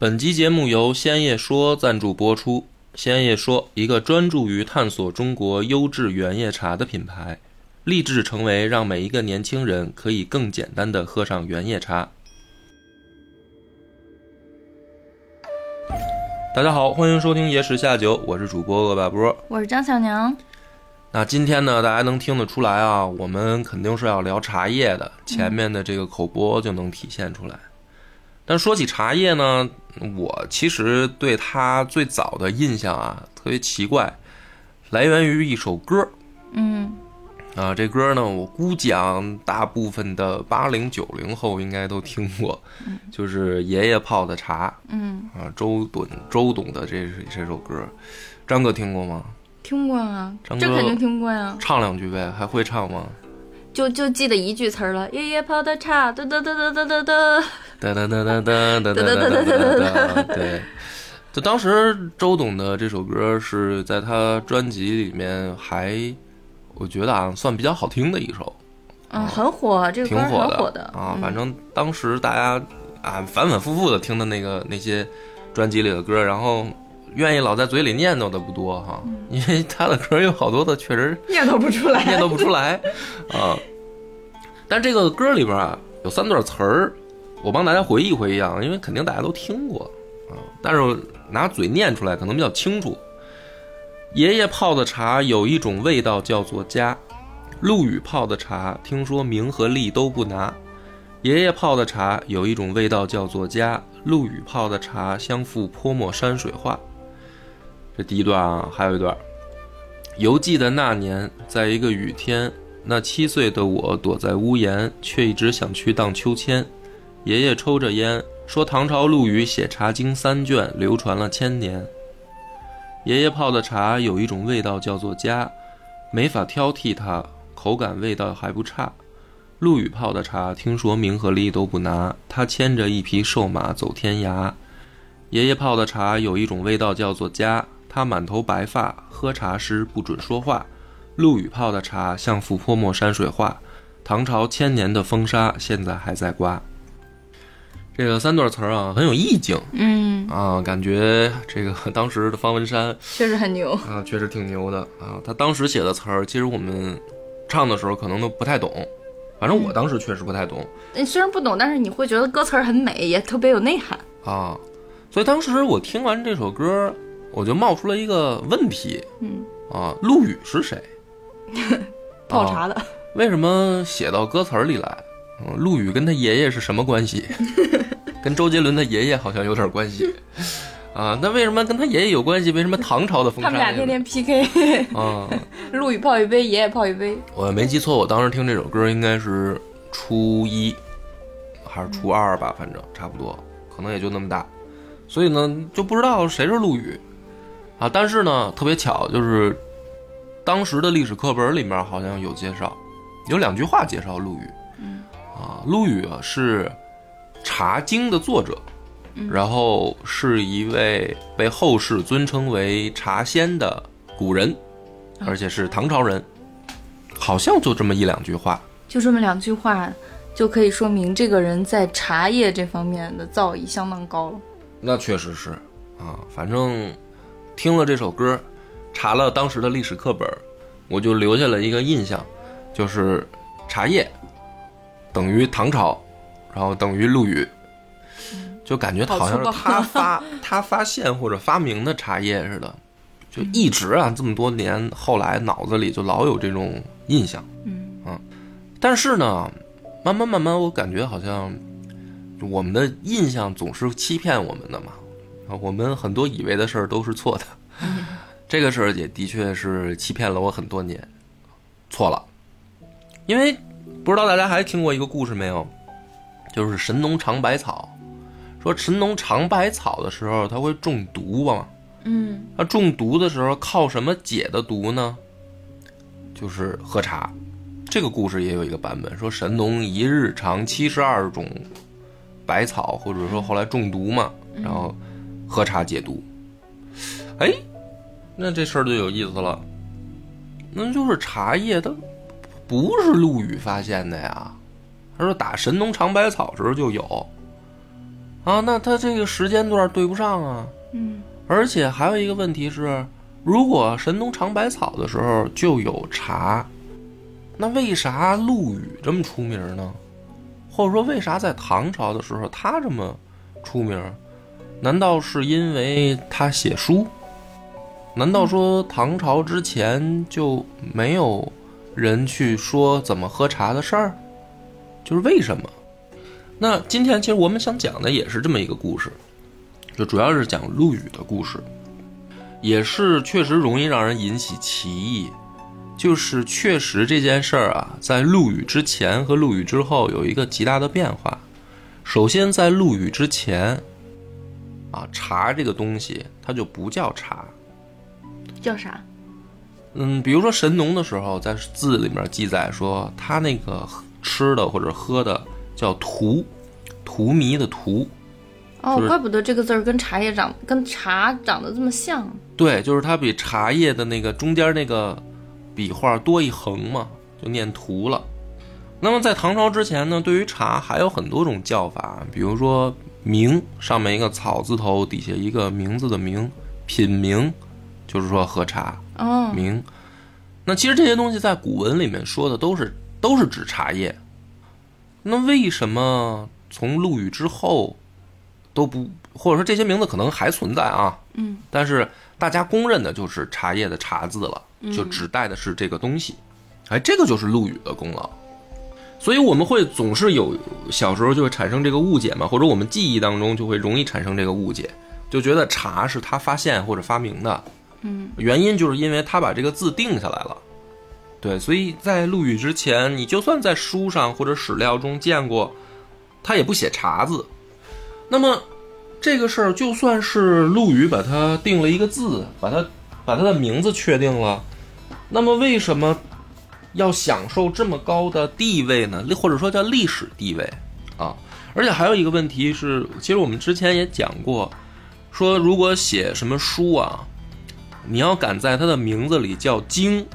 本集节目由鲜叶说赞助播出。鲜叶说，一个专注于探索中国优质原叶茶的品牌，立志成为让每一个年轻人可以更简单的喝上原叶茶。大家好，欢迎收听《野史下酒》，我是主播恶霸波。我是张小娘。那今天呢，大家能听得出来啊，我们肯定是要聊茶叶的，前面的这个口播就能体现出来。但说起茶叶呢，我其实对他最早的印象啊，特别奇怪，来源于一首歌。嗯，啊，这歌呢，我估计啊大部分的八零九零后应该都听过，就是爷爷泡的茶。嗯，啊，周董周董的这这首歌，张哥听过吗？听过啊，张哥这肯定听过呀。唱两句呗，还会唱吗？就就记得一句词儿了，爷爷泡的茶，哒哒哒哒哒哒哒。哒哒哒哒哒哒哒哒哒哒。对，就当时周董的这首歌是在他专辑里面还，我觉得啊算比较好听的一首，嗯，很火，这个歌挺火的啊。反正当时大家啊反反复复的听的那个那些专辑里的歌，然后愿意老在嘴里念叨的不多哈，因为他的歌有好多的确实念叨不出来，念叨不出来 啊。但这个歌里边啊有三段词儿，我帮大家回忆回忆啊，因为肯定大家都听过啊，但是拿嘴念出来可能比较清楚。爷爷泡的茶有一种味道叫做家，陆羽泡的茶听说名和利都不拿。爷爷泡的茶有一种味道叫做家，陆羽泡的茶相附泼墨山水画。这第一段啊，还有一段。犹记得那年，在一个雨天，那七岁的我躲在屋檐，却一直想去荡秋千。爷爷抽着烟，说唐朝陆羽写《茶经》三卷，流传了千年。爷爷泡的茶有一种味道叫做家，没法挑剔它，口感味道还不差。陆羽泡的茶，听说名和利都不拿，他牵着一匹瘦马走天涯。爷爷泡的茶有一种味道叫做家，他满头白发，喝茶时不准说话。陆羽泡的茶像幅泼墨山水画，唐朝千年的风沙现在还在刮。这个三段词儿啊，很有意境嗯，啊，感觉这个当时的方文山确实很牛。啊，确实挺牛的啊。他当时写的词儿，其实我们唱的时候可能都不太懂，反正我当时确实不太懂你虽然不懂，但是你会觉得歌词儿很美，也特别有内涵。啊。所以当时我听完这首歌，我就冒出了一个问题嗯，啊：陆羽是谁？泡茶的。为什么写到歌词儿里来？嗯，陆羽跟他爷爷是什么关系？跟周杰伦的爷爷好像有点关系啊。那为什么跟他爷爷有关系？为什么唐朝的风沙？他们俩天天 PK，啊，陆羽泡一杯，爷爷泡一杯。我没记错，我当时听这首歌应该是初一还是初二吧，反正差不多，可能也就那么大。所以呢，就不知道谁是陆羽啊。但是呢，特别巧，就是当时的历史课本里面好像有介绍，有两句话介绍陆羽。嗯啊，陆羽啊是《茶经》的作者，然后是一位被后世尊称为茶仙的古人，而且是唐朝人，好像就这么一两句话。就这么两句话，就可以说明这个人在茶叶这方面的造诣相当高了。那确实是啊，反正听了这首歌，查了当时的历史课本，我就留下了一个印象，就是茶叶等于唐朝，然后等于陆羽，就感觉好像是他发 他发现或者发明的茶叶似的，就一直啊这么多年，后来脑子里就老有这种印象。嗯。但是呢，慢慢慢慢，我感觉好像我们的印象总是欺骗我们的嘛，啊，我们很多以为的事儿都是错的，这个事儿也的确是欺骗了我很多年，错了，因为不知道大家还听过一个故事没有，就是神农尝百草，说神农尝百草的时候他会中毒嘛，嗯。那中毒的时候靠什么解的毒呢？就是喝茶。这个故事也有一个版本，说神农一日尝七十二种百草，或者说后来中毒嘛，然后喝茶解毒。哎，那这事儿就有意思了，那就是茶叶它不是陆羽发现的呀，他说打神农尝百草时候就有啊，那他这个时间段对不上啊。嗯而且还有一个问题是，如果神农尝百草的时候就有茶，那为啥陆羽这么出名呢？或者说，为啥在唐朝的时候他这么出名？难道是因为他写书？难道说唐朝之前就没有人去说怎么喝茶的事儿？就是为什么？那今天其实我们想讲的也是这么一个故事，就主要是讲陆羽的故事，也是确实容易让人引起歧义。就是确实这件事儿啊，在陆羽之前和陆羽之后有一个极大的变化。首先，在陆羽之前，啊，茶这个东西它就不叫茶。叫啥？嗯，比如说神农的时候，在字里面记载说他那个吃的或者喝的叫荼，荼蘼的荼。哦就，是怪不得这个字儿跟茶叶长跟茶长得这么像。对，就是它比茶叶的那个中间那个笔画多一横嘛，就念荼了。那么在唐朝之前呢，对于茶还有很多种叫法，比如说茗，上面一个草字头，底下一个名字的名，品名，就是说喝茶哦，名。那其实这些东西在古文里面说的都是都是指茶叶。那为什么从陆羽之后都不，或者说这些名字可能还存在啊？嗯，但是大家公认的就是茶叶的茶字了，就指代的是这个东西。哎，这个就是陆羽的功劳。所以我们会总是有小时候就会产生这个误解嘛，或者我们记忆当中就会容易产生这个误解，就觉得茶是他发现或者发明的。嗯，原因就是因为他把这个字定下来了。对，所以在陆羽之前，你就算在书上或者史料中见过，他也不写茶字。那么这个事儿，就算是陆羽把它定了一个字，把它把他的名字确定了，那么为什么要享受这么高的地位呢？或者说叫历史地位啊？而且还有一个问题是，其实我们之前也讲过，说如果写什么书啊，你要敢在它的名字里叫经，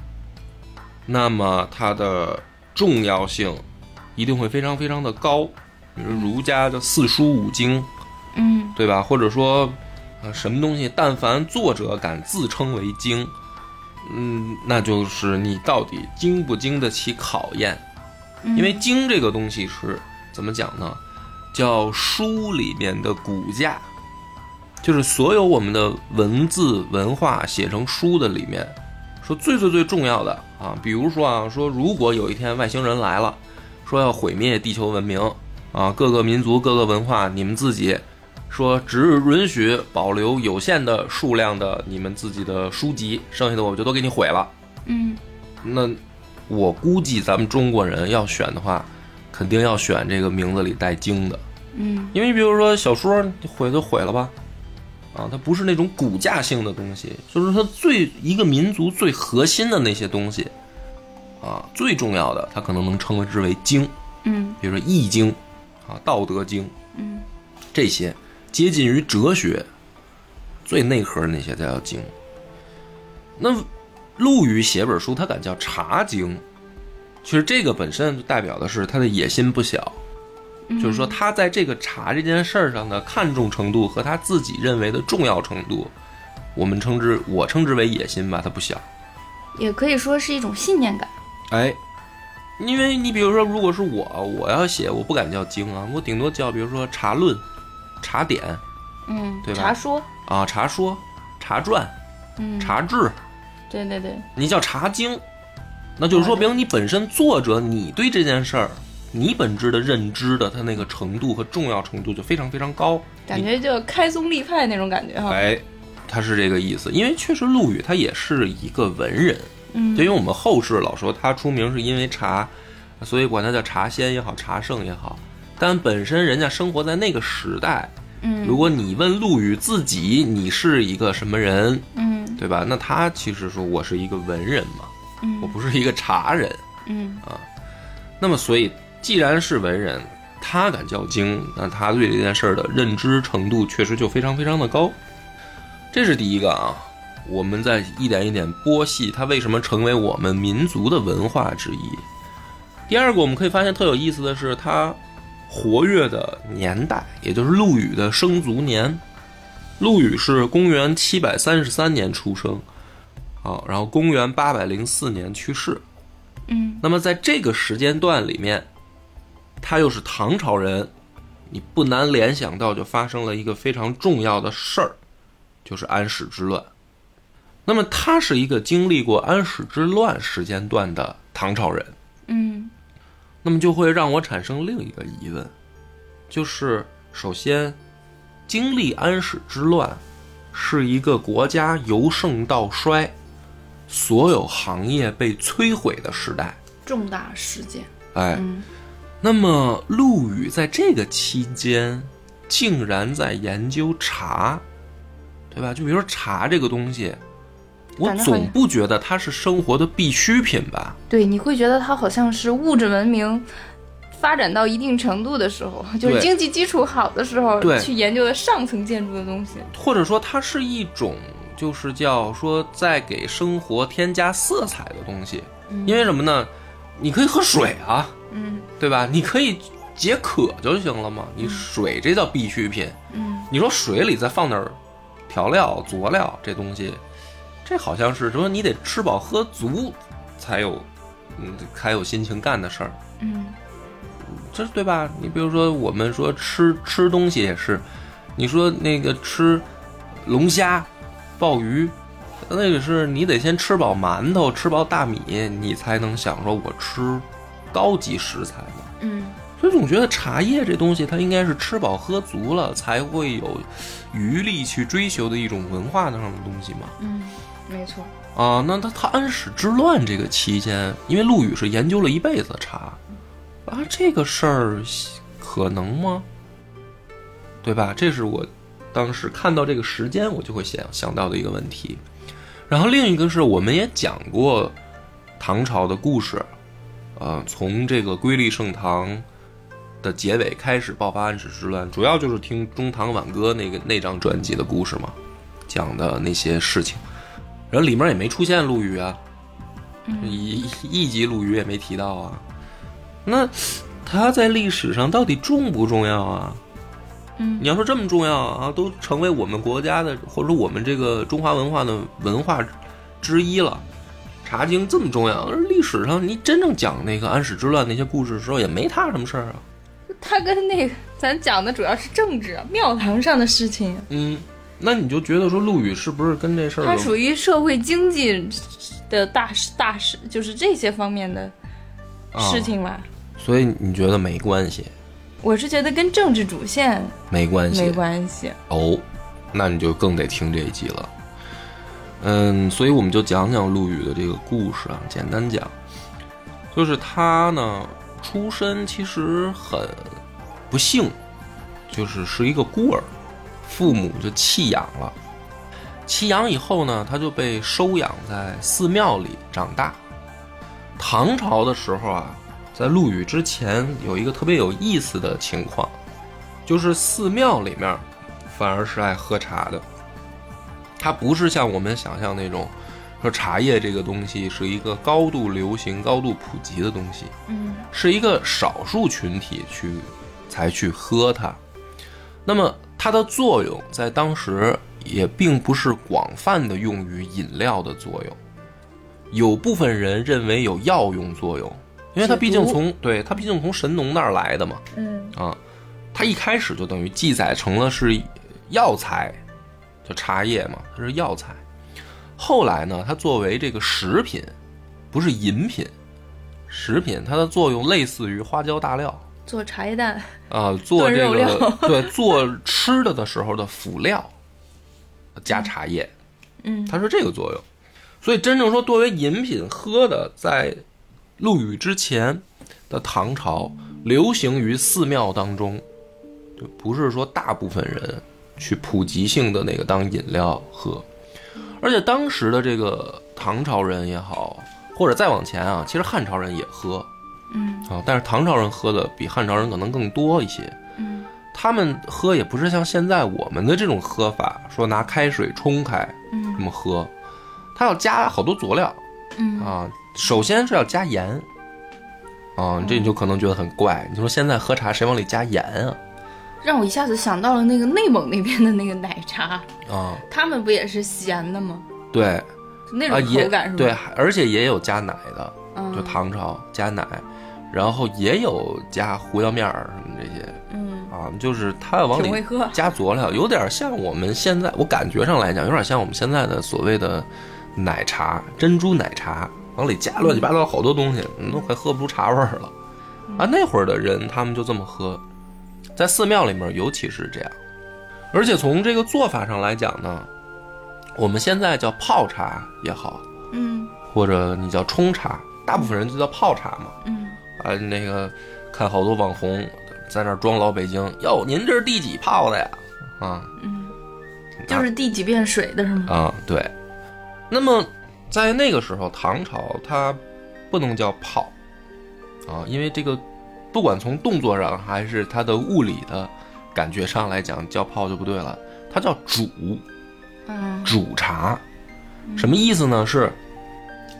那么它的重要性一定会非常非常的高。比如儒家的四书五经，嗯对吧？或者说，呃，什么东西，但凡作者敢自称为经，嗯，那就是你到底经不经得起考验。嗯因为经这个东西是怎么讲呢？叫书里面的骨架，就是所有我们的文字文化写成书的里面，说最最最重要的啊，比如说啊，说如果有一天外星人来了，说要毁灭地球文明啊，各个民族各个文化，你们自己说只允许保留有限的数量的你们自己的书籍，剩下的我就都给你毁了。嗯。那我估计咱们中国人要选的话，肯定要选这个名字里带“经”的，嗯。因为比如说小说你毁就毁了吧，啊，它不是那种骨架性的东西，就是它最一个民族最核心的那些东西，啊，最重要的，它可能能称之为经，嗯。比如说《易经》啊，《道德经》嗯。这些接近于哲学最内核的那些才叫经。那陆羽写本书，他敢叫茶经，其实这个本身就代表的是他的野心不小，就是说他在这个茶这件事儿上的看重程度和他自己认为的重要程度，我们称之我称之为野心吧，它不小。也可以说是一种信念感。哎，因为你比如说，如果是我，我要写，我不敢叫经啊，我顶多叫比如说茶论、茶典嗯，对吧茶说，啊、茶说、茶传、嗯，茶志，对对对，你叫茶经，那就是说明你本身作者，你对这件事儿，你本质的认知的它那个程度和重要程度就非常非常高。感觉就开宗立派那种感觉哈。哎，他是这个意思，因为确实陆羽他也是一个文人，嗯就因为我们后世老说他出名是因为茶，所以管他叫茶仙也好，茶圣也好。但本身人家生活在那个时代，嗯，如果你问陆羽自己你是一个什么人，嗯对吧？那他其实说我是一个文人嘛，嗯我嗯不是一个茶人。嗯啊那么所以既然是文人，他敢叫经，那他对这件事儿的认知程度确实就非常非常的高。这是第一个啊，我们在一点一点剥析它为什么成为我们民族的文化之一。第二个，我们可以发现特有意思的是，它活跃的年代，也就是陆羽的生卒年。陆羽是公元七百三十三年出生，啊，然后公元八百零四年去世。嗯那么在这个时间段里面，他又是唐朝人，你不难联想到就发生了一个非常重要的事儿，就是安史之乱。那么他是一个经历过安史之乱时间段的唐朝人，嗯那么就会让我产生另一个疑问，就是首先，经历安史之乱是一个国家由盛到衰，所有行业被摧毁的时代。重大事件。哎，嗯那么陆羽在这个期间竟然在研究茶，对吧？就比如说茶这个东西，我总不觉得它是生活的必需品吧？对，你会觉得它好像是物质文明发展到一定程度的时候，就是经济基础好的时候，对去研究的上层建筑的东西。或者说它是一种就是叫说在给生活添加色彩的东西，因为什么呢？你可以喝水啊，嗯对吧？你可以解渴就行了嘛。你水这叫必需品，嗯你说水里再放点儿调料、佐料这东西，这好像是说你得吃饱喝足才有，嗯，才有心情干的事儿，嗯这对吧？你比如说我们说吃吃东西也是，你说那个吃龙虾、鲍鱼，那个是你得先吃饱馒头、吃饱大米，你才能想说我吃高级食材嘛。嗯所以总觉得茶叶这东西，它应该是吃饱喝足了，才会有余力去追求的一种文化上的东西嘛。嗯，没错。啊，那他他安史之乱这个期间，因为陆羽是研究了一辈子茶，啊，这个事儿可能吗？对吧？这是我当时看到这个时间，我就会想想到的一个问题。然后另一个是我们也讲过唐朝的故事，呃，从这个瑰丽盛唐的结尾开始爆发安史之乱，主要就是听《中唐挽歌》那个那张专辑的故事嘛，讲的那些事情。然后里面也没出现陆羽啊，一一级陆羽也没提到啊。那他在历史上到底重不重要啊？嗯你要说这么重要啊，都成为我们国家的或者说我们这个中华文化的文化之一了。茶经这么重要，而历史上你真正讲那个安史之乱那些故事的时候，也没他什么事儿啊。他跟那个咱讲的主要是政治啊，庙堂上的事情，嗯，那你就觉得说陆羽是不是跟这事儿他属于社会经济的大事大事，就是这些方面的事情吧。所以你觉得没关系？我是觉得跟政治主线没关系，没关系。哦，那你就更得听这一集了。嗯，所以我们就讲讲陆羽的这个故事啊，简单讲，就是他呢出身其实很不幸，就是是一个孤儿，父母就弃养了。弃养以后呢，他就被收养在寺庙里长大。唐朝的时候啊，在陆羽之前有一个特别有意思的情况，就是寺庙里面反而是爱喝茶的。它不是像我们想象那种，说茶叶这个东西是一个高度流行、高度普及的东西，嗯是一个少数群体去才去喝它。那么它的作用在当时也并不是广泛的用于饮料的作用，有部分人认为有药用作用，因为它毕竟从对它毕竟从神农那儿来的嘛。嗯啊，它一开始就等于记载成了是药材，就茶叶嘛，它是药材。后来呢，它作为这个食品，不是饮品，食品它的作用类似于花椒大料做茶叶蛋。啊、做这个料对做吃的的时候的辅料，加茶叶，嗯它是这个作用。所以真正说作为饮品喝的，在陆羽之前的唐朝，流行于寺庙当中，就不是说大部分人去普及性的那个当饮料喝。而且当时的这个唐朝人也好，或者再往前啊，其实汉朝人也喝嗯啊，但是唐朝人喝的比汉朝人可能更多一些。嗯他们喝也不是像现在我们的这种喝法，说拿开水冲开嗯这嗯么喝，他要加好多佐料嗯啊。首先是要加盐，啊，这你就可能觉得很怪。你说现在喝茶谁往里加盐啊？让我一下子想到了那个内蒙那边的那个奶茶，啊，他们不也是咸的吗？对，那种口感是吧？对，而且也有加奶的，嗯，就唐朝加奶，然后也有加胡椒面儿什么这些嗯，啊，就是它往里。加佐料，有点像我们现在我感觉上来讲，有点像我们现在的所谓的奶茶，珍珠奶茶，往里加乱七八糟好多东西，你都快喝不出茶味儿了。啊，那会儿的人他们就这么喝，在寺庙里面尤其是这样，而且从这个做法上来讲呢，我们现在叫泡茶也好，嗯或者你叫冲茶，大部分人就叫泡茶嘛。嗯啊，那个看好多网红在那儿装老北京，哟，您这是第几泡的呀？啊嗯，就是第几遍水的是吗？啊，对。那么在那个时候，唐朝它不能叫泡啊，因为这个不管从动作上还是它的物理的感觉上来讲，叫泡就不对了，它叫煮嗯煮茶。什么意思呢？是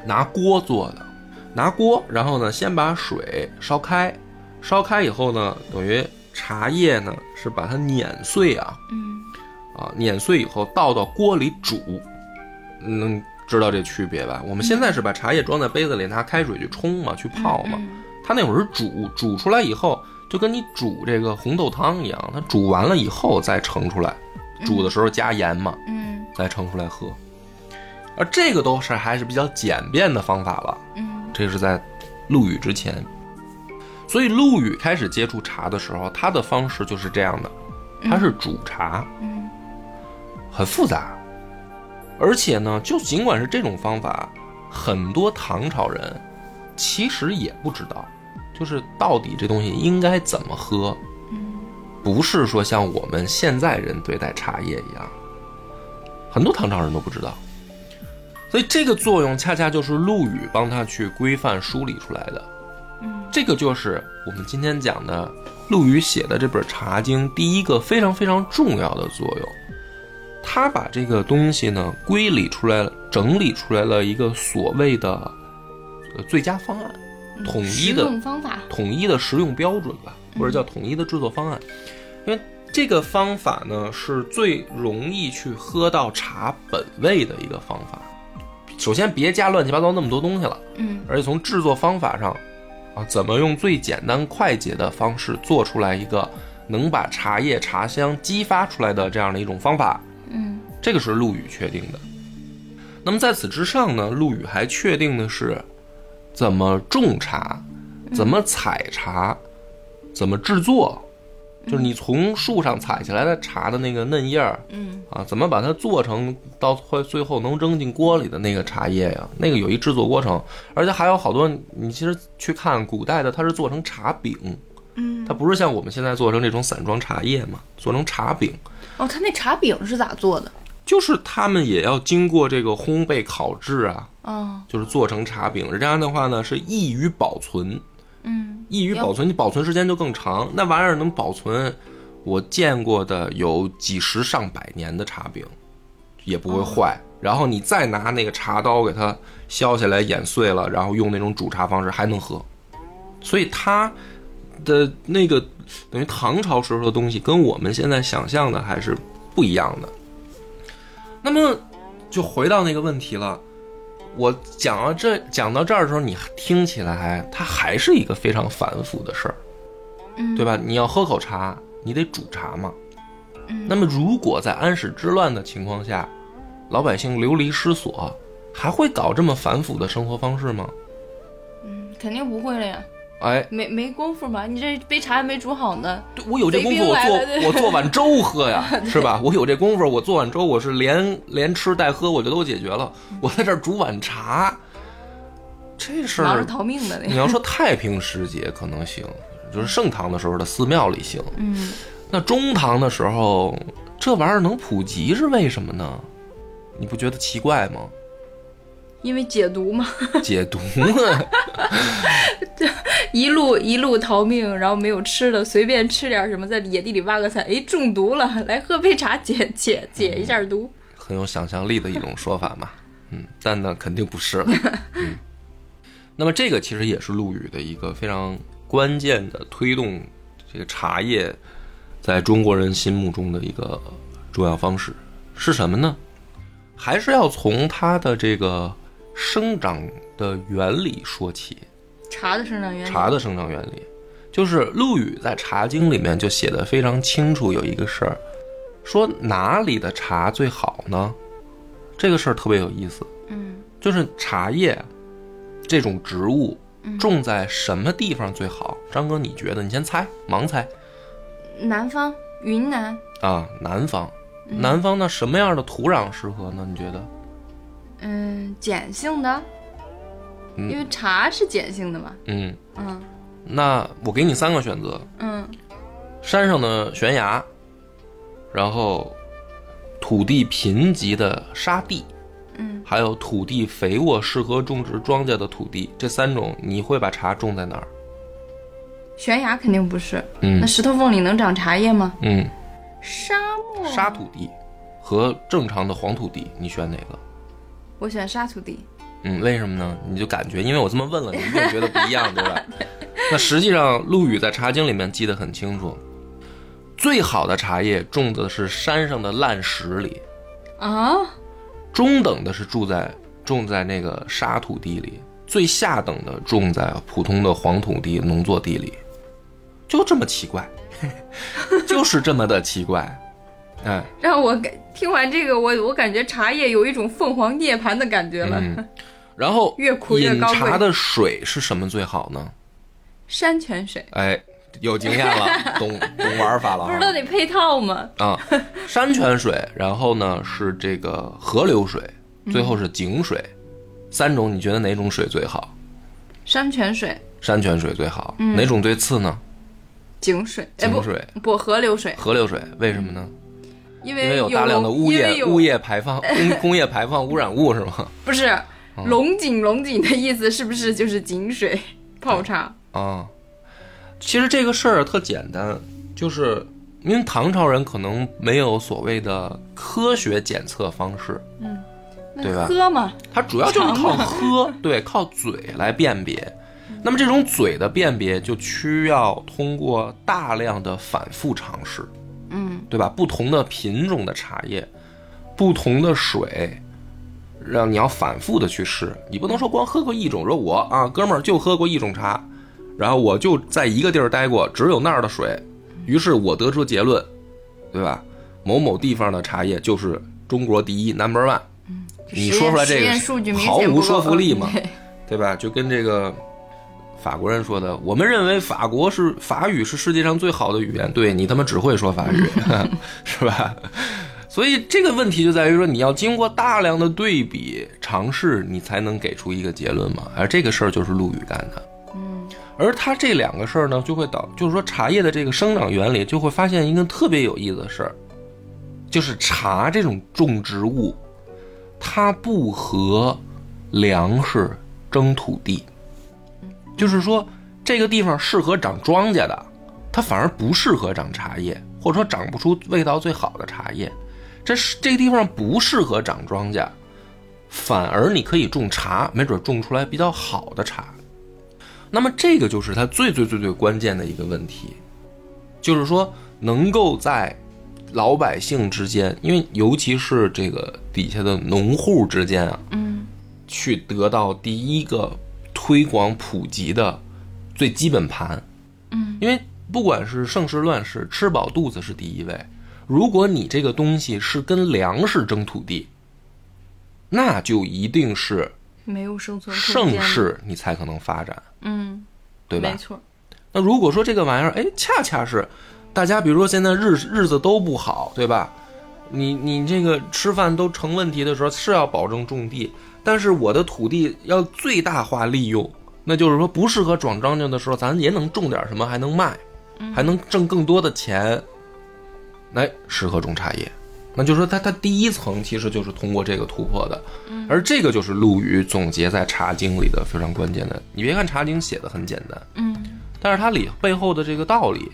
拿锅做的，拿锅，然后呢，先把水烧开，烧开以后呢，等于茶叶呢是把它碾碎啊，嗯啊，碾碎以后倒到锅里煮，能知道这区别吧？我们现在是把茶叶装在杯子里，拿开水去冲嘛，去泡嘛。嗯它那会儿是煮，煮出来以后就跟你煮这个红豆汤一样，它煮完了以后再盛出来，煮的时候加盐嘛，嗯再盛出来喝。而这个都是还是比较简便的方法了，嗯这是在陆羽之前。所以陆羽开始接触茶的时候，他的方式就是这样的，他是煮茶。嗯。很复杂，而且呢，就尽管是这种方法，很多唐朝人其实也不知道，就是到底这东西应该怎么喝，嗯。不是说像我们现在人对待茶叶一样，很多唐朝人都不知道，所以这个作用恰恰就是陆羽帮他去规范梳理出来的。嗯这个就是我们今天讲的陆羽写的这本《茶经》第一个非常非常重要的作用。他把这个东西呢归理出来了，整理出来了一个所谓的呃最佳方案，嗯统一的方法。统一的实用标准吧，或者叫统一的制作方案。因为这个方法呢是最容易去喝到茶本味的一个方法。首先别加乱七八糟那么多东西了。嗯而且从制作方法上，啊，怎么用最简单快捷的方式做出来一个能把茶叶茶香激发出来的这样的一种方法，嗯这个是陆羽确定的。那么在此之上呢，陆羽还确定的是怎么种茶，怎么采茶，怎么制作，就是你从树上采下来的茶的那个嫩叶儿，嗯啊，怎么把它做成到会最后能扔进锅里的那个茶叶呀？那个有一制作过程，而且还有好多，你其实去看古代的，它是做成茶饼，嗯。它不是像我们现在做成这种散装茶叶嘛，做成茶饼，哦，它那茶饼是咋做的？就是他们也要经过这个烘焙烤制啊，哦，就是做成茶饼。这样的话呢，是易于保存，嗯易于保存，你保存时间就更长。那玩意儿能保存，我见过的有几十上百年的茶饼，也不会坏。然后你再拿那个茶刀给它削下来碾碎了，然后用那种煮茶方式还能喝。所以它的那个等于唐朝时候的东西，跟我们现在想象的还是不一样的。那么就回到那个问题了。我讲到这讲到这儿的时候，你听起来它还是一个非常繁复的事儿，嗯，对吧？你要喝口茶，你得煮茶嘛。嗯那么如果在安史之乱的情况下，老百姓流离失所，还会搞这么繁复的生活方式吗？嗯，肯定不会了呀，哎，没没功夫嘛，你这杯茶还没煮好呢。对我有这功夫，我做我做碗粥喝呀，是吧？我有这功夫，我做碗粥，我是连连吃带喝，我就都解决了。我在这儿煮碗茶，这事儿逃命的那。你要说太平时节可能行，就是盛唐的时候的寺庙里行。嗯，那中唐的时候，这玩意儿能普及是为什么呢？你不觉得奇怪吗？因为解毒嘛，解毒 呢？一路一路逃命，然后没有吃的，随便吃点什么，在野地里挖个菜，哎，中毒了，来喝杯茶解解解一下毒。很有想象力的一种说法嘛。嗯，但呢，肯定不是了。嗯，那么这个其实也是陆羽的一个非常关键的推动这个茶叶在中国人心目中的一个重要方式是什么呢？还是要从它的这个生长的原理说起。茶的生长原理。茶的生长原理，就是陆羽在《茶经》里面就写的非常清楚，有一个事儿，说哪里的茶最好呢？这个事儿特别有意思，嗯就是茶叶这种植物嗯种在什么地方最好？张哥，你觉得？你先猜，盲猜南方云南，啊，南方。嗯南方那，什么样的土壤适合呢？你觉得？嗯，碱性的，嗯因为茶是碱性的嘛。嗯，嗯那我给你三个选择：嗯山上的悬崖，然后土地贫瘠的沙地，嗯，还有土地肥沃适合种植庄稼的土地，这三种你会把茶种在哪儿？悬崖肯定不是。嗯那石头缝里能长茶叶吗？嗯，沙漠。沙土地和正常的黄土地，你选哪个？我选沙土地。嗯，为什么呢？你就感觉，因为我这么问了，你一定觉得不一样，对吧？那实际上，陆羽在《茶经》里面记得很清楚，最好的茶叶种的是山上的烂石里，啊，中等的是住在种在那个沙土地里，最下等的种在普通的黄土地、农作地里，就这么奇怪，就是这么的奇怪，哎，让我感听完这个，我我感觉茶叶有一种凤凰涅槃的感觉了。嗯，然后越苦越饮高贵茶的水是什么最好呢？山泉水哎，有经验了，懂懂玩法了不是都啊！得配套吗？啊，山泉水，然后呢是这个河流水，最后是井水，三种，你觉得哪种水最好？山泉水、山泉水最好，哪种最次呢？井水，井水、不河流水，河流水，为什么呢？因为因为有大量的物业、物业排放、工工业排放污染物是吗？不是龙井龙井的意思是不是就是井水？泡茶？啊，其实这个事儿特简单，就是因为唐朝人可能没有所谓的科学检测方式，嗯。对吧？喝嘛，它主要就是靠喝，对，靠嘴来辨别。那么这种嘴的辨别就需要通过大量的反复尝试，嗯。对吧？不同的品种的茶叶，不同的水，让你要反复的去试。你不能说光喝过一种，说我啊哥们儿就喝过一种茶，然后我就在一个地儿待过，只有那儿的水，于是我得出结论，对吧？某某地方的茶叶就是中国第一 number one，你说出来这个毫无说服力嘛对对吧？就跟这个法国人说的，我们认为法国是法语是世界上最好的语言，对你他妈只会说法语，是吧？所以这个问题就在于说，你要经过大量的对比尝试，你才能给出一个结论嘛。而这个事儿就是陆羽干的。嗯而他这两个事儿呢，就会导，就是说茶叶的这个生长原理，就会发现一个特别有意思的事儿，就是茶这种种植物，它不和粮食争土地，就是说这个地方适合长庄稼的，它反而不适合长茶叶，或者说长不出味道最好的茶叶。这是这个地方不适合长庄稼，反而你可以种茶，没准种出来比较好的茶。那么这个就是它最最最最关键的一个问题，就是说能够在老百姓之间，因为尤其是这个底下的农户之间啊，嗯去得到第一个推广普及的最基本盘。嗯，因为不管是盛世乱世，吃饱肚子是第一位。如果你这个东西是跟粮食争土地，那就一定是没有生存盛世你才可能发展，嗯，对吧没？错，那如果说这个玩意儿，哎，恰恰是大家，比如说现在日日子都不好，对吧？你你这个吃饭都成问题的时候，是要保证种地，但是我的土地要最大化利用，那就是说不适合长庄稼的时候，咱也能种点什么，还能卖，还能挣更多的钱，来适合种茶叶。那就是说它，它第一层其实就是通过这个突破的，而这个就是陆羽总结在《茶经》里的非常关键的。你别看《茶经》写的很简单，嗯但是它里背后的这个道理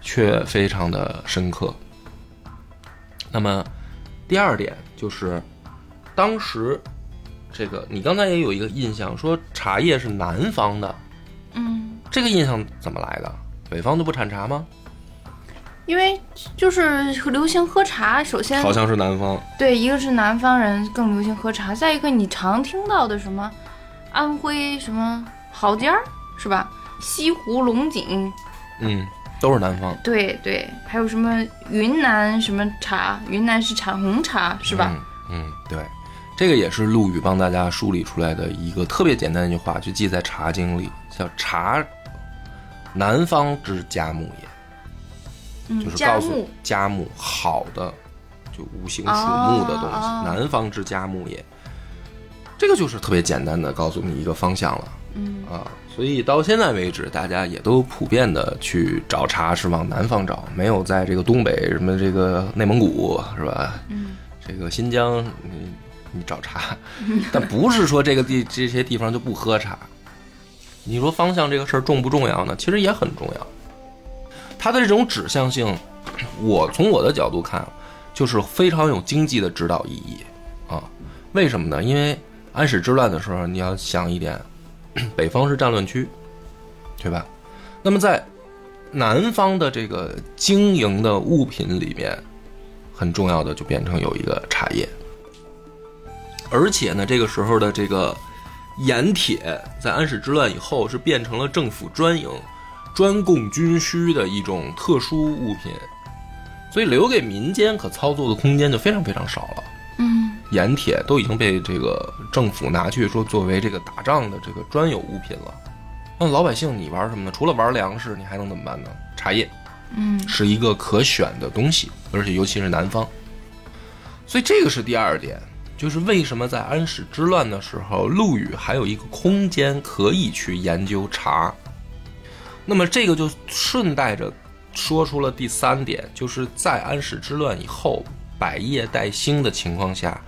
却非常的深刻。那么第二点就是，当时这个你刚才也有一个印象，说茶叶是南方的，嗯，这个印象怎么来的？北方就不产茶吗？因为就是流行喝茶，首先好像是南方。对，一个是南方人更流行喝茶，再一个你常听到的什么安徽什么好尖儿是吧？西湖龙井，嗯，都是南方，对对，还有什么云南什么茶，云南是产红茶是吧？嗯？嗯，对，这个也是陆羽帮大家梳理出来的一个特别简单的一句话，就记在《茶经》里，叫“茶，南方之佳木也”，嗯，就是告诉家木，好的，就五行属木的东西，南方之家木也。这个就是特别简单的告诉你一个方向了嗯啊，所以到现在为止，大家也都普遍的去找茶是往南方找，没有在这个东北什么这个内蒙古是吧？嗯这个新疆你你找茶，但不是说这个地这些地方就不喝茶。你说方向这个事儿重不重要呢？其实也很重要。它的这种指向性，我从我的角度看，就是非常有经济的指导意义啊。为什么呢？因为安史之乱的时候，你要想一点，北方是战乱区，对吧？那么在南方的这个经营的物品里面，很重要的就变成有一个茶叶，而且呢，这个时候的这个盐铁在安史之乱以后是变成了政府专营、专供军需的一种特殊物品，所以留给民间可操作的空间就非常非常少了。嗯盐铁都已经被这个政府拿去说作为这个打仗的这个专有物品了。那老百姓你玩什么呢？除了玩粮食，你还能怎么办呢？茶叶嗯是一个可选的东西，而且尤其是南方。所以这个是第二点，就是为什么在安史之乱的时候，陆羽还有一个空间可以去研究茶。那么这个就顺带着说出了第三点，就是在安史之乱以后，百业待兴的情况下，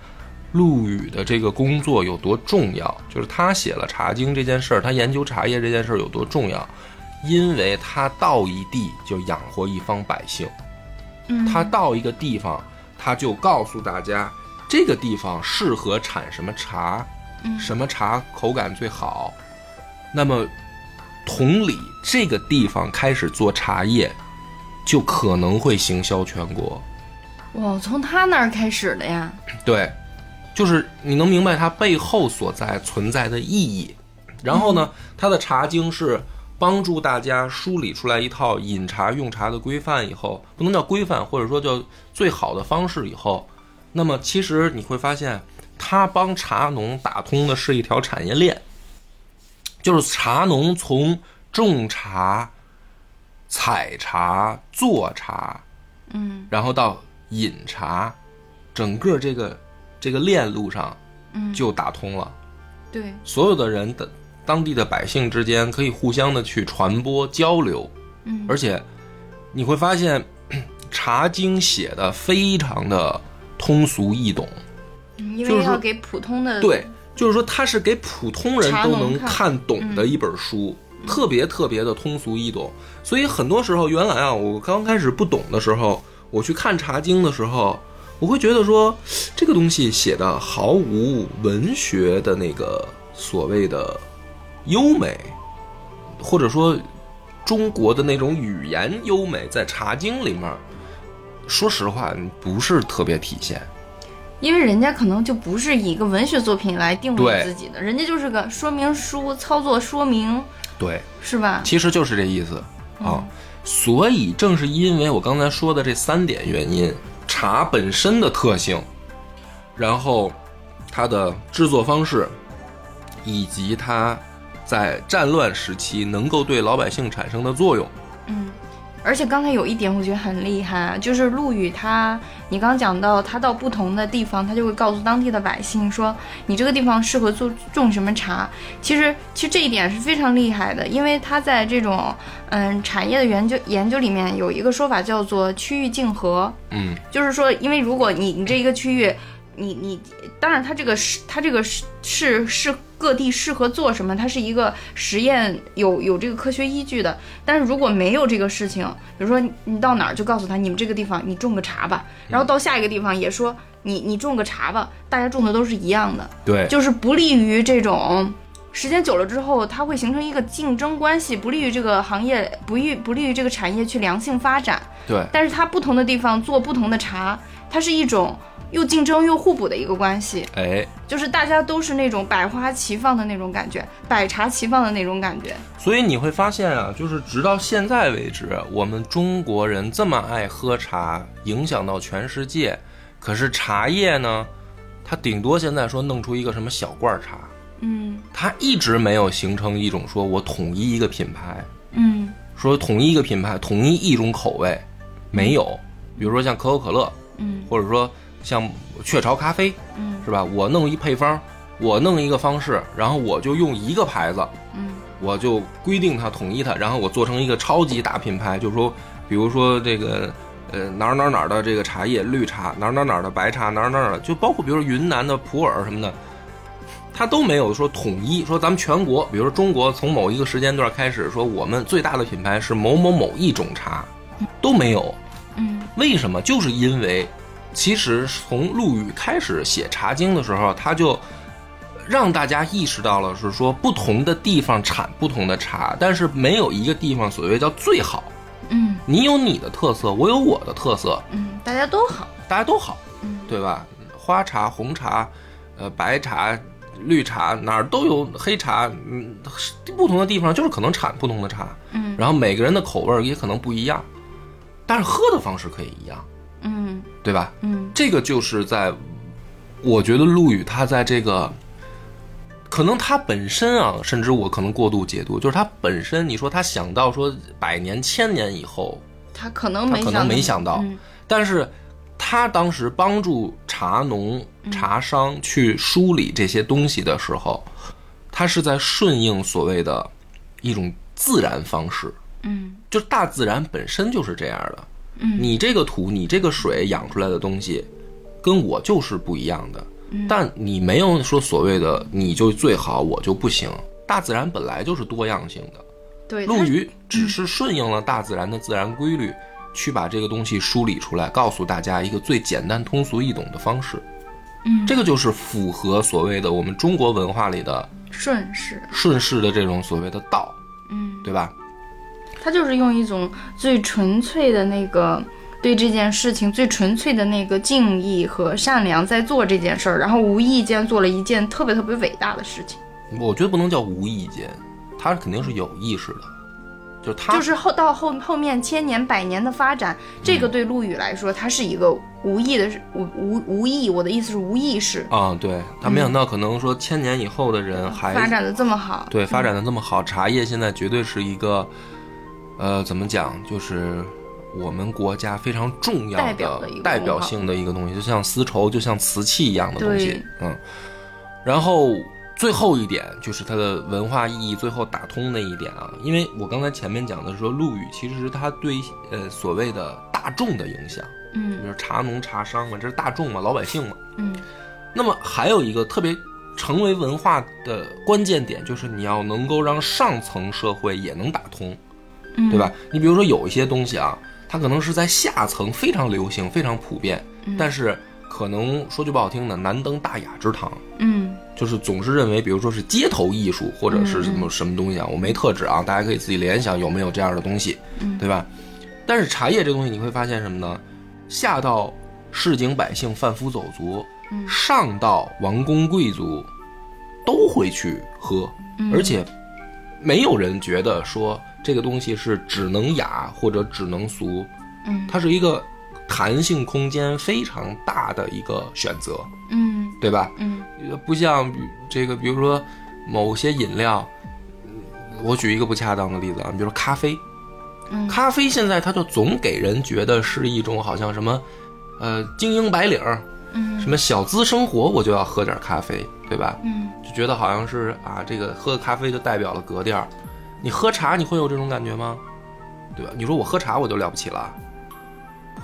陆羽的这个工作有多重要？就是他写了《茶经》这件事儿，他研究茶叶这件事儿有多重要？因为他到一地就养活一方百姓，嗯，他到一个地方，他就告诉大家这个地方适合产什么茶，嗯什么茶口感最好。那么，同理，这个地方开始做茶叶，就可能会行销全国。哇，从他那儿开始的呀，对，就是你能明白它背后所在存在的意义。然后呢，它的茶经是帮助大家梳理出来一套饮茶用茶的规范以后，不能叫规范，或者说叫最好的方式以后，那么其实你会发现，它帮茶农打通的是一条产业链，就是茶农从种茶、采茶、做茶，嗯然后到饮茶，整个这个这个链路上嗯，就打通了。对，所有的人的当地的百姓之间可以互相的去传播交流，嗯而且你会发现，《茶经》写的非常的通俗易懂。嗯因为要给普通的对，就是说它是给普通人都能看看懂的一本书，特别特别的通俗易懂。所以很多时候，原来啊，我刚开始不懂的时候，我去看《茶经》的时候，我会觉得说这个东西写的毫无文学的那个所谓的优美，或者说中国的那种语言优美，在《茶经》里面，说实话不是特别体现。因为人家可能就不是以一个文学作品来定对位自己的，人家就是个说明书、操作说明，对，是吧？其实就是这意思啊。所以正是因为我刚才说的这三点原因，茶本身的特性，然后它的制作方式，以及它在战乱时期能够对老百姓产生的作用，嗯，而且刚才有一点我觉得很厉害啊，就是陆羽他，你刚讲到他到不同的地方，他就会告诉当地的百姓说，你这个地方适合做种什么茶。其实，其实这一点是非常厉害的，因为他在这种嗯产业的研究研究里面有一个说法叫做区域竞合，嗯，就是说，因为如果你你这一个区域，你你当然他这个是他这个是是是各地适合做什么，它是一个实验有有这个科学依据的。但是如果没有这个事情，比如说你你到哪儿就告诉他，你们这个地方你种个茶吧，然后到下一个地方也说你你种个茶吧，大家种的都是一样的，对，就是不利于这种。时间久了之后，它会形成一个竞争关系，不利于这个行业，不利不利于这个产业去良性发展。对，但是它不同的地方做不同的茶，它是一种又竞争又互补的一个关系。哎，就是大家都是那种百花齐放的那种感觉，百茶齐放的那种感觉。所以你会发现啊，就是直到现在为止，我们中国人这么爱喝茶，影响到全世界。可是茶叶呢，它顶多现在说弄出一个什么小罐茶，嗯它一直没有形成一种说我统一一个品牌，嗯说统一一个品牌，统一一种口味，没有。比如说像可口可乐，嗯或者说像雀巢咖啡，嗯是吧？我弄一配方，我弄一个方式，然后我就用一个牌子，嗯我就规定它统一它，然后我做成一个超级大品牌，就是说，比如说这个呃哪儿哪儿哪儿的这个茶叶绿茶，哪儿哪儿哪儿的白茶，哪儿哪儿哪儿的，就包括比如说云南的普洱什么的，它都没有说统一，说咱们全国，比如说中国从某一个时间段开始说我们最大的品牌是某某某一种茶，都没有。嗯为什么？就是因为，其实从陆羽开始写《茶经》的时候，他就让大家意识到了，是说不同的地方产不同的茶，但是没有一个地方所谓叫最好。嗯你有你的特色，我有我的特色，嗯，大家都好。大家都好，嗯对吧？花茶、红茶，呃，白茶、绿茶，哪儿都有黑茶，嗯，不同的地方就是可能产不同的茶，嗯然后每个人的口味也可能不一样，但是喝的方式可以一样，嗯。对吧？嗯。这个就是在，我觉得陆羽他在这个，可能他本身啊，甚至我可能过度解读，就是他本身，你说他想到说百年、千年以后，他可能没他可能没想到，嗯。但是他当时帮助茶农、茶商去梳理这些东西的时候，他是在顺应所谓的一种自然方式，嗯。就大自然本身就是这样的。嗯你这个土，你这个水养出来的东西，跟我就是不一样的。但你没有说所谓的你就最好，我就不行。大自然本来就是多样性的，对，陆羽只是顺应了大自然的自然规律，去把这个东西梳理出来，告诉大家一个最简单、通俗易懂的方式。嗯这个就是符合所谓的我们中国文化里的顺势，顺势的这种所谓的道，嗯，对吧？他就是用一种最纯粹的那个对这件事情最纯粹的那个敬意和善良在做这件事儿，然后无意间做了一件特别特别伟大的事情，我觉得不能叫无意间，他肯定是有意识的，就是他就是后到后后面千年百年的发展，这个对陆羽来说，他是一个无意的无无无意，我的意思是无意识。啊，对他没想到，可能说千年以后的人还发展的这么好，对发展的这么好，茶叶现在绝对是一个，呃，怎么讲，就是我们国家非常重要的代表性的一个东西，就像丝绸，就像瓷器一样的东西，嗯。然后最后一点就是它的文化意义，最后打通那一点啊，因为我刚才前面讲的是说陆羽其实他对呃所谓的大众的影响，嗯就是茶农茶商嘛，这是大众嘛，老百姓嘛。嗯那么还有一个特别成为文化的关键点，就是你要能够让上层社会也能打通，嗯，对吧？你比如说有一些东西啊，它可能是在下层非常流行、非常普遍，但是可能说句不好听的，难登大雅之堂。嗯就是总是认为，比如说是街头艺术，或者是什么什么东西啊，我没特指啊，大家可以自己联想有没有这样的东西，对吧？但是茶叶这东西，你会发现什么呢？下到市井百姓、贩夫走卒，上到王公贵族，都会去喝，而且没有人觉得说这个东西是只能雅或者只能俗，嗯它是一个弹性空间非常大的一个选择，嗯对吧？嗯呃不像这个，比如说某些饮料，嗯我举一个不恰当的例子啊，比如说咖啡，嗯咖啡现在它就总给人觉得是一种好像什么，呃，精英白领儿，嗯什么小资生活，我就要喝点咖啡，对吧？嗯就觉得好像是啊，这个喝咖啡就代表了格调儿。你喝茶你会有这种感觉吗？对吧？你说我喝茶我就了不起了，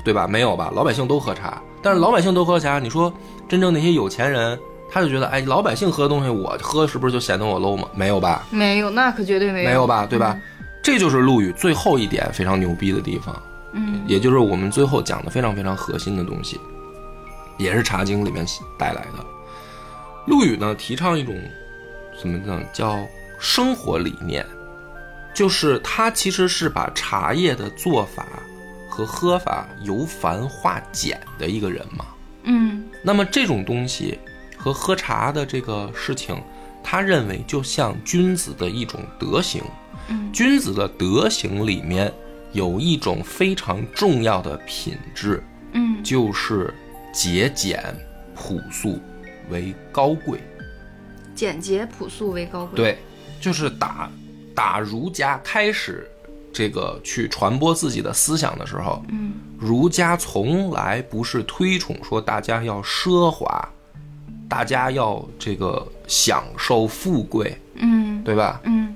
对吧？没有吧？老百姓都喝茶，但是老百姓都喝茶，你说真正那些有钱人，他就觉得哎，老百姓喝的东西我喝是不是就显得我 low 吗？没有吧？没有，那可绝对没有，没有吧？对吧？这就是陆羽最后一点非常牛逼的地方，嗯也就是我们最后讲的非常非常核心的东西。也是《茶经》里面带来的。陆羽呢，提倡一种怎么呢？叫生活理念，就是他其实是把茶叶的做法和喝法由繁化简的一个人嘛。嗯那么这种东西和喝茶的这个事情，他认为就像君子的一种德行。嗯君子的德行里面有一种非常重要的品质，嗯就是节俭朴素为高贵。简洁朴素为高贵。，对，就是打打儒家开始这个去传播自己的思想的时候，嗯儒家从来不是推崇说大家要奢华，大家要这个享受富贵，嗯对吧？嗯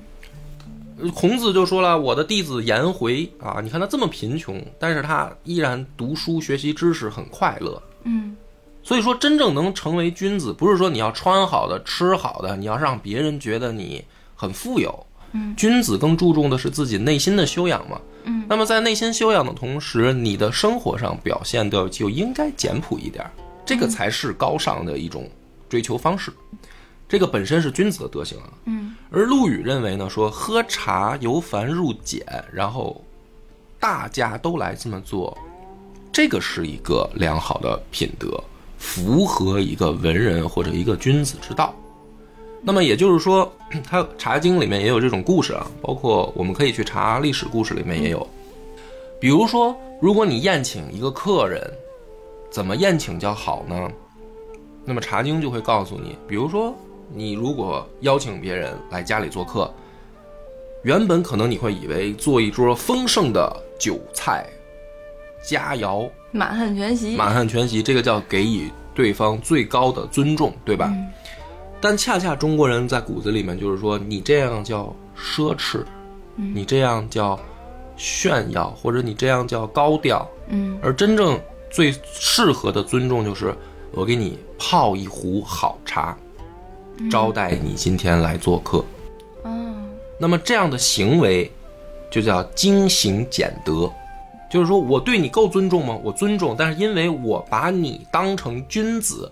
孔子就说了，我的弟子颜回啊，你看他这么贫穷，但是他依然读书学习知识很快乐。嗯所以说，真正能成为君子，不是说你要穿好的、吃好的，你要让别人觉得你很富有。嗯君子更注重的是自己内心的修养嘛。嗯那么在内心修养的同时，你的生活上表现的就应该简朴一点儿，这个才是高尚的一种追求方式。这个本身是君子的德行啊。嗯而陆羽认为呢，说喝茶由繁入简，然后大家都来这么做，这个是一个良好的品德，符合一个文人或者一个君子之道。那么也就是说，它《茶经》里面也有这种故事啊，包括我们可以去查历史故事里面也有。比如说，如果你宴请一个客人，怎么宴请较好呢？那么《茶经》就会告诉你，比如说你如果邀请别人来家里做客，原本可能你会以为做一桌丰盛的酒菜、佳肴、满汉全席。满汉全席，这个叫给予对方最高的尊重，对吧？嗯但恰恰中国人在骨子里面就是说，你这样叫奢侈，嗯。你这样叫炫耀，或者你这样叫高调，嗯。而真正最适合的尊重就是我给你泡一壶好茶，招待你今天来做客。哦。那么这样的行为就叫精行俭德，就是说我对你够尊重吗？我尊重，但是因为我把你当成君子，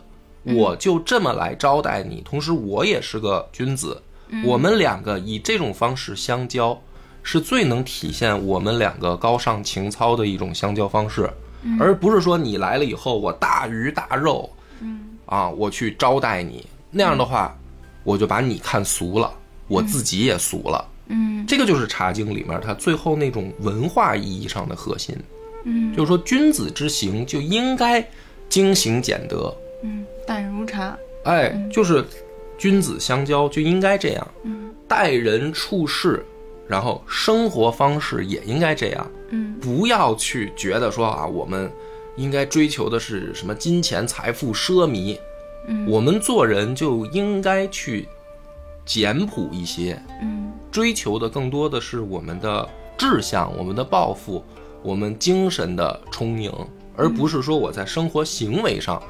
我就这么来招待你，同时我也是个君子，我们两个以这种方式相交，是最能体现我们两个高尚情操的一种相交方式，而不是说你来了以后我大鱼大肉，啊，我去招待你，那样的话，我就把你看俗了，我自己也俗了。嗯。这个就是《茶经》里面它最后那种文化意义上的核心，嗯。就是说君子之行就应该精行俭德，嗯，淡如茶。哎，就是君子相交就应该这样，嗯。待人处事，然后生活方式也应该这样，嗯。不要去觉得说啊，我们应该追求的是什么金钱、财富、奢靡，嗯。我们做人就应该去简朴一些，嗯。追求的更多的是我们的志向、我们的抱负、我们精神的充盈，而不是说我在生活行为上，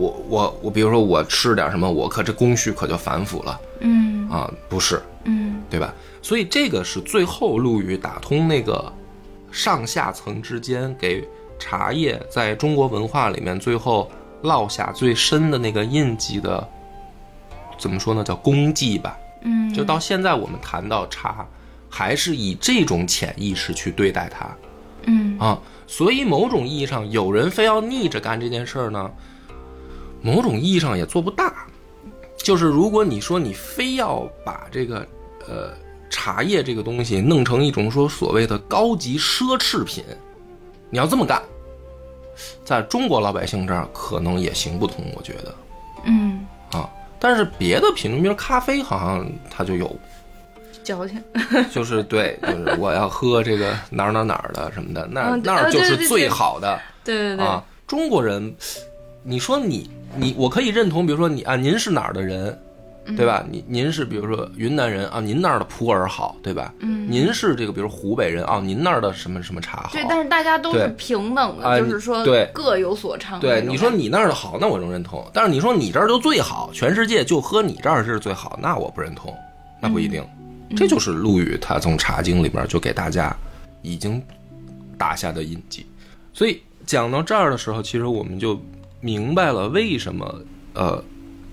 我我我，比如说我吃点什么，我可这工序可就繁复了嗯啊，不是，嗯对吧？所以这个是最后陆羽打通那个上下层之间，给茶叶在中国文化里面最后落下最深的那个印记的，怎么说呢？叫功绩吧。嗯，就到现在我们谈到茶，还是以这种潜意识去对待它嗯啊。所以某种意义上，有人非要逆着干这件事儿呢，某种意义上也做不大。就是如果你说你非要把这个呃茶叶这个东西弄成一种说所谓的高级奢侈品，你要这么干，在中国老百姓这儿可能也行不通，我觉得嗯，啊。但是别的品种，比如咖啡，好像它就有矫情。就是对，就是我要喝这个哪儿哪儿哪儿的什么的，那嗯那就是最对对对好的对对对，啊。中国人，你说你你，我可以认同，比如说你啊，您是哪儿的人，嗯对吧？您您是比如说云南人啊，您那儿的普洱好，对吧？嗯您是这个，比如湖北人啊，您那儿的什么什么茶好对，。但是大家都是平等的，啊就是说对各有所长。对，你说你那儿的好，那我能认同。但是你说你这儿就最好，全世界就喝你这儿是最好，那我不认同，那不一定。嗯这就是陆羽他从《茶经》里边就给大家已经打下的印记。所以讲到这儿的时候，其实我们就明白了为什么呃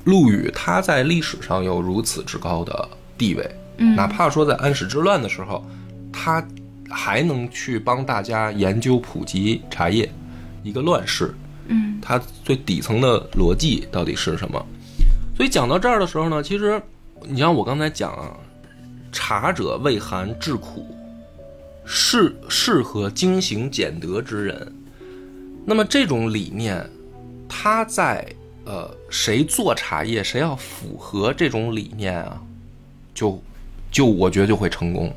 陆羽他在历史上有如此之高的地位，嗯哪怕说在安史之乱的时候，他还能去帮大家研究普及茶叶，一个乱世，嗯它最底层的逻辑到底是什么？所以讲到这儿的时候呢，其实你像我刚才讲啊，茶者味寒质苦，适适合精行俭德之人。那么这种理念，它在呃谁做茶叶，谁要符合这种理念啊，就就我觉得就会成功。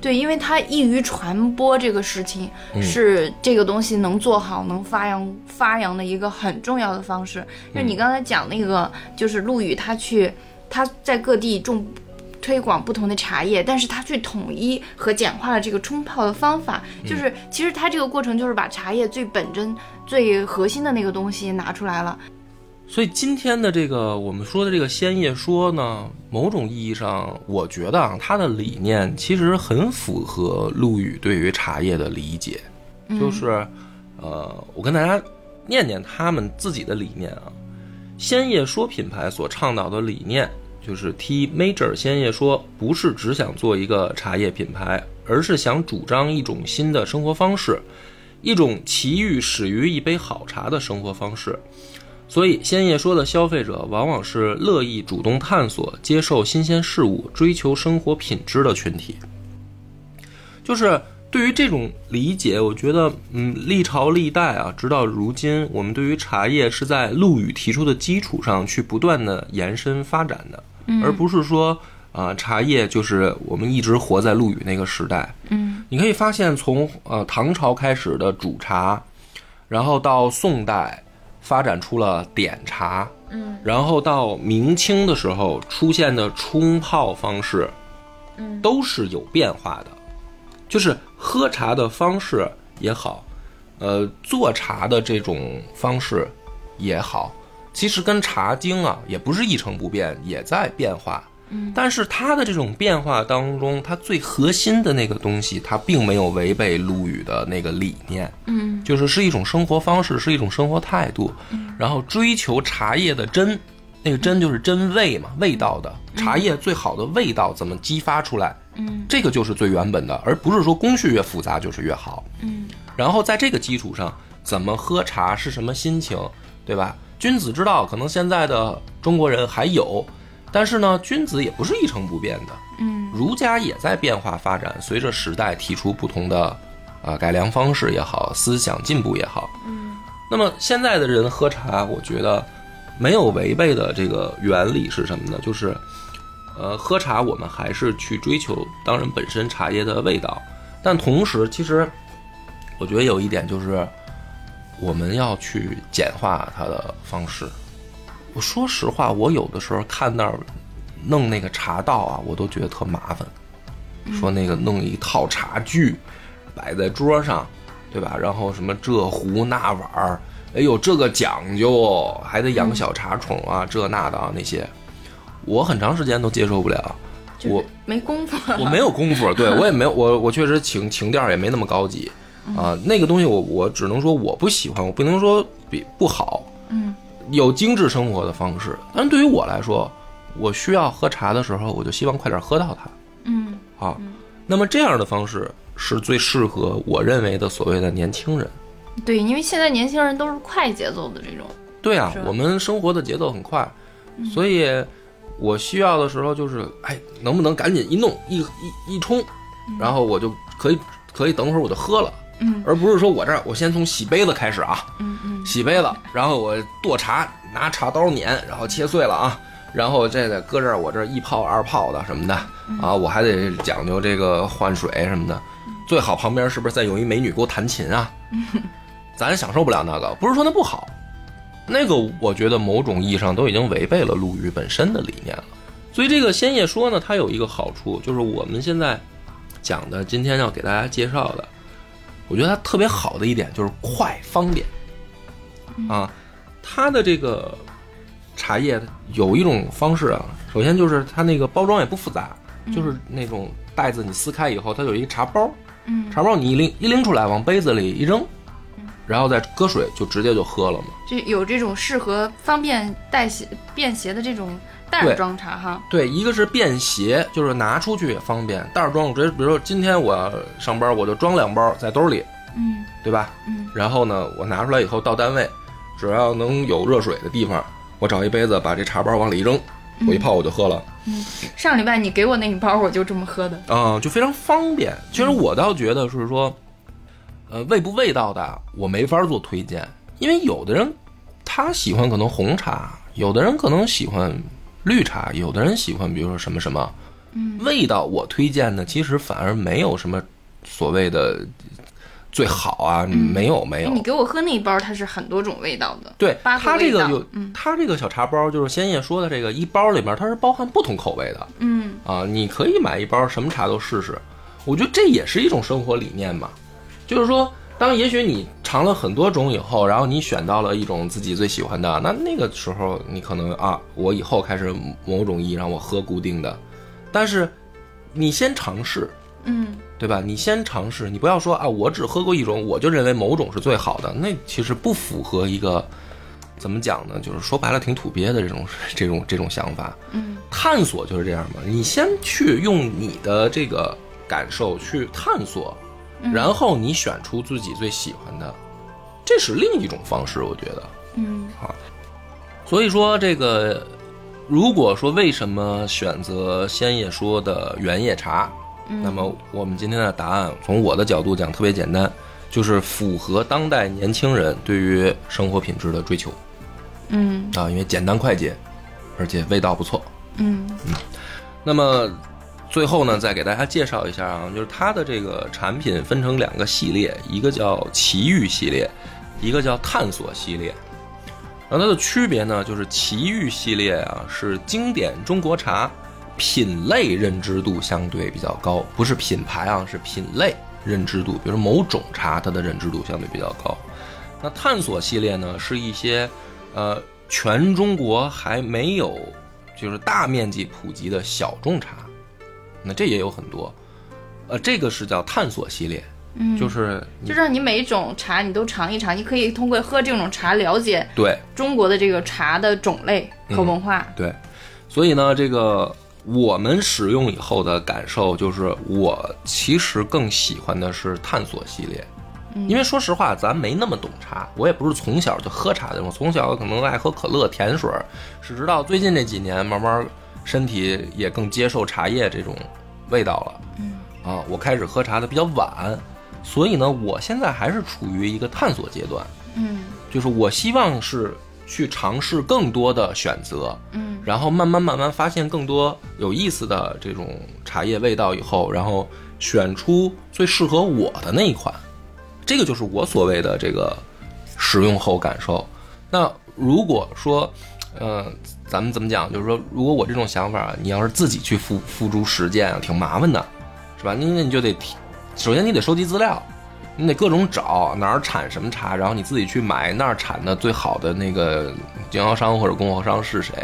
对，因为它易于传播这个事情，嗯是这个东西能做好、能发扬发扬的一个很重要的方式。就是嗯你刚才讲那个，就是陆羽他去他在各地种。推广不同的茶叶，但是它去统一和简化了这个冲泡的方法，嗯就是其实它这个过程就是把茶叶最本真、最核心的那个东西拿出来了。所以今天的这个我们说的这个鲜叶说呢，某种意义上，我觉得啊，它的理念其实很符合陆羽对于茶叶的理解，就是，呃，我跟大家念念他们自己的理念啊。鲜叶说品牌所倡导的理念就是 T Major 鲜叶说，不是只想做一个茶叶品牌，而是想主张一种新的生活方式，一种奇遇始于一杯好茶的生活方式。所以，鲜叶说的消费者往往是乐意主动探索、接受新鲜事物、追求生活品质的群体。就是对于这种理解，我觉得，嗯，历朝历代啊，直到如今，我们对于茶叶是在陆羽提出的基础上去不断的延伸发展的，而不是说，啊、茶叶就是我们一直活在陆羽那个时代。嗯。你可以发现，从呃唐朝开始的煮茶，然后到宋代发展出了点茶，嗯然后到明清的时候出现的冲泡方式，嗯。都是有变化的，就是喝茶的方式也好，呃，做茶的这种方式也好，其实跟《茶经》啊也不是一成不变，也在变化。嗯。但是它的这种变化当中，它最核心的那个东西，它并没有违背陆羽的那个理念，嗯。就是是一种生活方式，是一种生活态度，然后追求茶叶的真，那个真就是真味嘛，味道的。茶叶最好的味道怎么激发出来，嗯。这个就是最原本的，而不是说工序越复杂就是越好。嗯。然后在这个基础上，怎么喝茶是什么心情，对吧？君子之道，可能现在的中国人还有，但是呢，君子也不是一成不变的，嗯儒家也在变化发展，随着时代提出不同的呃改良方式也好，思想进步也好。嗯那么现在的人喝茶，我觉得没有违背的这个原理是什么呢？就是，呃，喝茶我们还是去追求当然本身茶叶的味道，但同时其实我觉得有一点就是，我们要去简化它的方式。我说实话，我有的时候看那儿弄那个茶道啊，我都觉得特麻烦。说那个弄一套茶具摆在桌上，对吧？然后什么这壶那碗儿，哎呦这个讲究，还得养小茶宠啊，这那的啊那些，我很长时间都接受不了。我没功夫。我没有功夫，对我也没有，我我确实情情调也没那么高级啊、那个东西我我只能说我不喜欢，我不能说比不好。嗯有精致生活的方式，但是对于我来说，我需要喝茶的时候，我就希望快点喝到它嗯啊。那么这样的方式是最适合我认为的所谓的年轻人。对，因为现在年轻人都是快节奏的这种。对啊，我们生活的节奏很快，所以我需要的时候就是，哎，能不能赶紧一弄一一一冲，然后我就可以可以等会儿我就喝了，嗯而不是说我这儿我先从洗杯子开始啊，嗯嗯洗杯子，然后我剁茶，拿茶刀碾，然后切碎了啊，然后这个搁这儿我这儿一泡二泡的什么的啊，我还得讲究这个换水什么的，最好旁边是不是再有一美女给我弹琴啊？咱享受不了那个，不是说那不好，那个我觉得某种意义上都已经违背了陆羽本身的理念了。所以这个鲜叶说呢，它有一个好处，就是我们现在讲的今天要给大家介绍的，我觉得它特别好的一点就是快方便啊。它的这个茶叶有一种方式啊，首先就是它那个包装也不复杂，就是那种袋子你撕开以后，它有一个茶包，嗯茶包你一拎一拎出来，往杯子里一扔，然后再搁水就直接就喝了嘛。就有这种适合方便带携便携的这种袋儿装茶哈。对，一个是便携，就是拿出去也方便，袋儿装我直接，比如说今天我上班，我就装两包在兜里，嗯对吧？嗯然后呢，我拿出来以后到单位，只要能有热水的地方，我找一杯子把这茶包往里一扔，我一泡我就喝了。嗯上礼拜你给我那一包，我就这么喝的。啊、就非常方便。其实我倒觉得是说，呃，味不味道的我没法做推荐，因为有的人他喜欢可能红茶，有的人可能喜欢绿茶，有的人喜欢比如说什么什么，嗯，味道我推荐的其实反而没有什么所谓的最好啊，没有没有。哎，你给我喝那一包，它是很多种味道的。对它这个有它这个小茶包就是先叶说的这个一包里面它是包含不同口味的，嗯。啊，你可以买一包什么茶都试试。我觉得这也是一种生活理念嘛，就是说，当也许你尝了很多种以后，然后你选到了一种自己最喜欢的，那那个时候你可能啊，我以后开始某种意义让我喝固定的，但是你先尝试，嗯对吧？你先尝试，你不要说啊，我只喝过一种，我就认为某种是最好的，那其实不符合一个怎么讲呢？就是说白了挺土鳖的这种这种这种想法。嗯探索就是这样嘛，你先去用你的这个感受去探索，然后你选出自己最喜欢的，这是另一种方式，我觉得。嗯。所以说，这个如果说为什么选择先叶说的原叶茶，那么我们今天的答案，从我的角度讲特别简单，就是符合当代年轻人对于生活品质的追求。嗯。啊，因为简单快捷，而且味道不错。嗯。那么最后呢，再给大家介绍一下啊，就是它的这个产品分成两个系列，一个叫奇遇系列，一个叫探索系列。然后它的区别呢，就是奇遇系列啊是经典中国茶，品类认知度相对比较高，不是品牌啊，是品类认知度，比如某种茶它的认知度相对比较高。那探索系列呢，是一些呃全中国还没有就是大面积普及的小众茶，那这也有很多，呃，这个是叫探索系列，嗯，就是就让你每一种茶你都尝一尝，你可以通过喝这种茶了解对中国的这个茶的种类和文化。对，所以呢，这个我们使用以后的感受就是，我其实更喜欢的是探索系列。因为说实话，咱没那么懂茶，我也不是从小就喝茶的，我从小可能爱喝可乐、甜水儿，是直到最近这几年，慢慢身体也更接受茶叶这种味道了。嗯。啊，我开始喝茶的比较晚，所以呢，我现在还是处于一个探索阶段，嗯。就是我希望是去尝试更多的选择，嗯。然后慢慢慢慢发现更多有意思的这种茶叶味道以后，然后选出最适合我的那一款，这个就是我所谓的这个使用后感受。那如果说，呃，咱们怎么讲？就是说，如果我这种想法，你要是自己去付付诸实践啊，挺麻烦的，是吧？那那你就得，首先你得收集资料，你得各种找哪儿产什么茶，然后你自己去买那儿产的最好的那个经销商或者供货商是谁，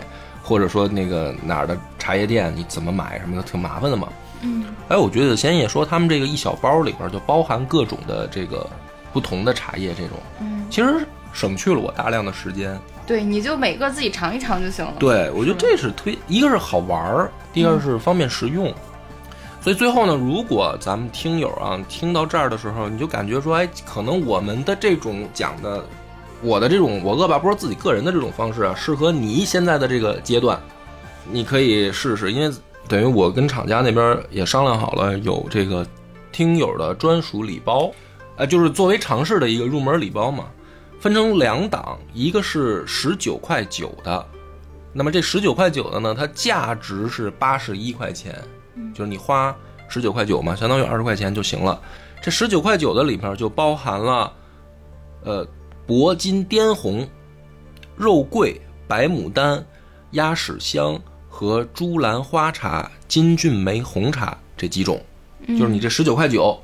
或者说那个哪儿的茶叶店你怎么买什么的，挺麻烦的嘛。嗯哎，我觉得先也说他们这个一小包里边就包含各种的这个不同的茶叶，这种嗯，其实省去了我大量的时间。对，你就每个自己尝一尝就行了。对，我觉得这是推，一个是好玩儿，第二是方便实用。所以最后呢，如果咱们听友啊听到这儿的时候，你就感觉说，哎，可能我们的这种讲的，我的这种我恶霸波自己个人的这种方式啊，适合你现在的这个阶段，你可以试试，因为等于我跟厂家那边也商量好了，有这个听友的专属礼包，呃，就是作为尝试的一个入门礼包嘛，分成两档，一个是十九块九的，那么这十九块九的呢，它价值是八十一块钱，就是你花十九块九嘛，相当于二十块钱就行了。这十九块九的里面就包含了，呃，铂金滇红、肉桂、白牡丹、鸭屎香和珠兰花茶、金骏眉红茶这几种，就是你这十九块九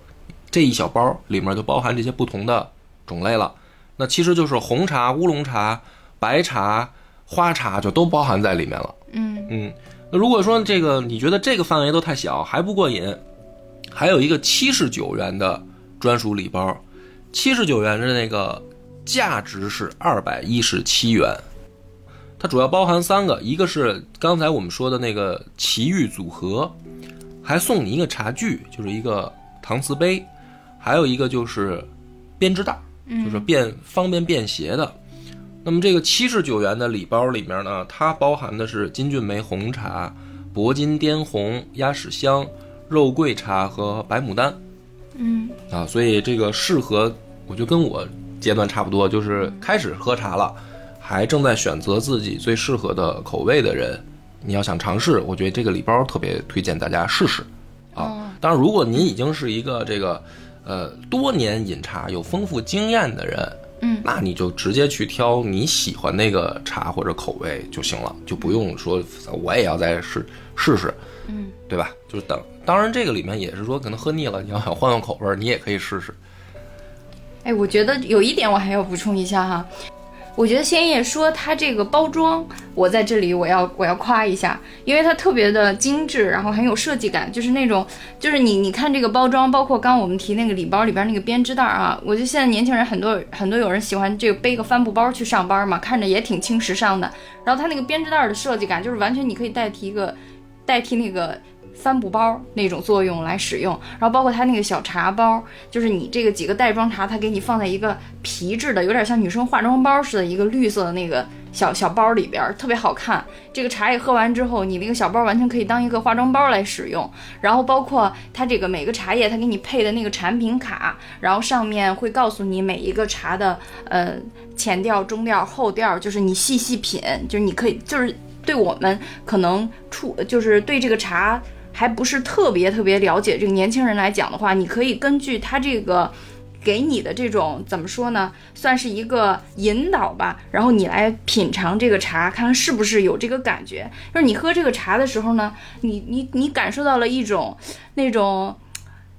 这一小包里面就包含这些不同的种类了。那其实就是红茶、乌龙茶、白茶、花茶就都包含在里面了。嗯嗯，那如果说这个你觉得这个范围都太小还不过瘾，还有一个七十九元的专属礼包，七十九元的那个价值是二百一十七元。它主要包含三个，一个是刚才我们说的那个奇遇组合，还送你一个茶具，就是一个搪瓷杯，还有一个就是编织袋，就是便方便便携的。那么这个七十九元的礼包里面呢，它包含的是金骏眉红茶、铂金滇红、鸭屎香、肉桂茶和白牡丹。嗯啊，所以这个适合，我觉得跟我阶段差不多，就是开始喝茶了，还正在选择自己最适合的口味的人，你要想尝试，我觉得这个礼包特别推荐大家试试啊。当然，如果您已经是一个这个呃多年饮茶有丰富经验的人，嗯那你就直接去挑你喜欢那个茶或者口味就行了，就不用说我也要再试试试，嗯，对吧？就是等，当然这个里面也是说，可能喝腻了，你要想换换口味，你也可以试试。哎，我觉得有一点我还要补充一下哈，我觉得仙叶说它这个包装，我在这里我要我要夸一下，因为它特别的精致，然后很有设计感，就是那种就是你你看这个包装，包括刚刚我们提那个礼包里边那个编织袋啊，我觉得现在年轻人很多很多有人喜欢这个背个帆布包去上班嘛，看着也挺轻时尚的，然后它那个编织袋的设计感，就是完全你可以代替一个代替那个。帆布包那种作用来使用，然后包括它那个小茶包，就是你这个几个袋装茶，它给你放在一个皮质的，有点像女生化妆包似的，一个绿色的那个小小包里边，特别好看。这个茶叶喝完之后，你那个小包完全可以当一个化妆包来使用。然后包括它这个每个茶叶，它给你配的那个产品卡，然后上面会告诉你每一个茶的呃前调、中调、后调，就是你细细品，就是你可以就是对我们可能出就是对这个茶。还不是特别特别了解这个年轻人来讲的话，你可以根据他这个给你的这种怎么说呢，算是一个引导吧，然后你来品尝这个茶，看看是不是有这个感觉。就是你喝这个茶的时候呢，你你你感受到了一种那种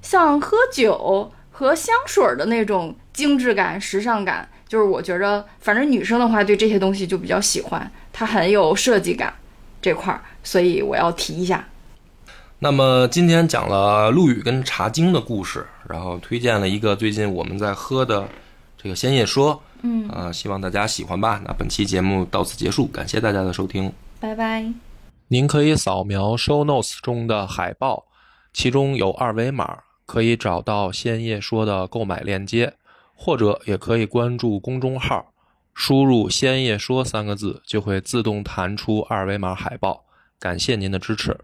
像喝酒和香水的那种精致感、时尚感。就是我觉着，反正女生的话对这些东西就比较喜欢，它很有设计感这块儿，所以我要提一下。那么今天讲了陆羽跟茶经的故事，然后推荐了一个最近我们在喝的这个鲜叶说，嗯啊、希望大家喜欢吧。那本期节目到此结束，感谢大家的收听。拜拜。您可以扫描 show notes 中的海报，其中有二维码，可以找到鲜叶说的购买链接，或者也可以关注公众号，输入“鲜叶说”三个字，就会自动弹出二维码海报。感谢您的支持。